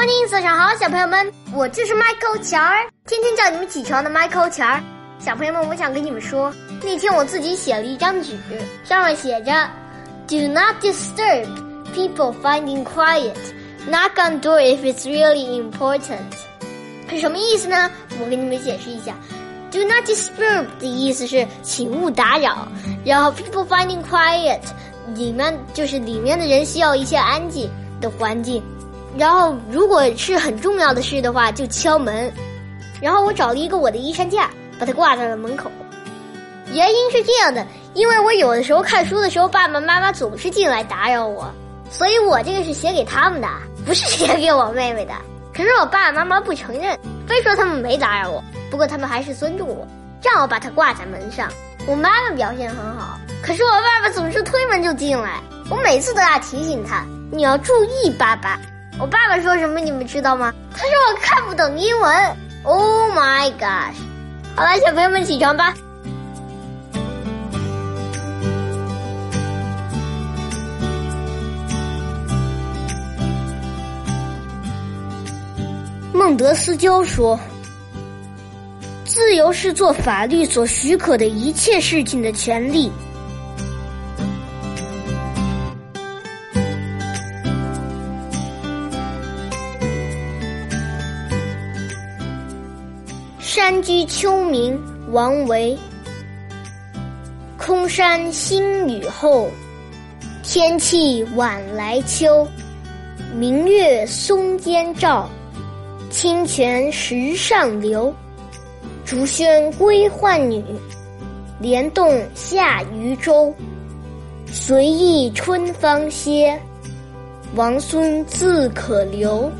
morning，早上好，小朋友们，我就是 Michael 乔儿，天天叫你们起床的 Michael 乔儿。小朋友们，我想跟你们说，那天我自己写了一张纸，上面写着，Do not disturb people finding quiet. Knock on door if it's really important. 是什么意思呢？我给你们解释一下。Do not disturb 的意思是请勿打扰，然后 people finding quiet 里面就是里面的人需要一些安静的环境。然后，如果是很重要的事的话，就敲门。然后我找了一个我的衣衫架，把它挂在了门口。原因是这样的，因为我有的时候看书的时候，爸爸妈妈总是进来打扰我，所以我这个是写给他们的，不是写给我妹妹的。可是我爸爸妈妈不承认，非说他们没打扰我。不过他们还是尊重我，让我把它挂在门上。我妈妈表现很好，可是我爸爸总是推门就进来，我每次都要提醒他：“你要注意，爸爸。”我爸爸说什么你们知道吗？他说我看不懂英文。Oh my gosh！好了，小朋友们起床吧。孟德斯鸠说：“自由是做法律所许可的一切事情的权利。”山居秋暝，王维。空山新雨后，天气晚来秋。明月松间照，清泉石上流。竹喧归浣女，莲动下渔舟。随意春芳歇，王孙自可留。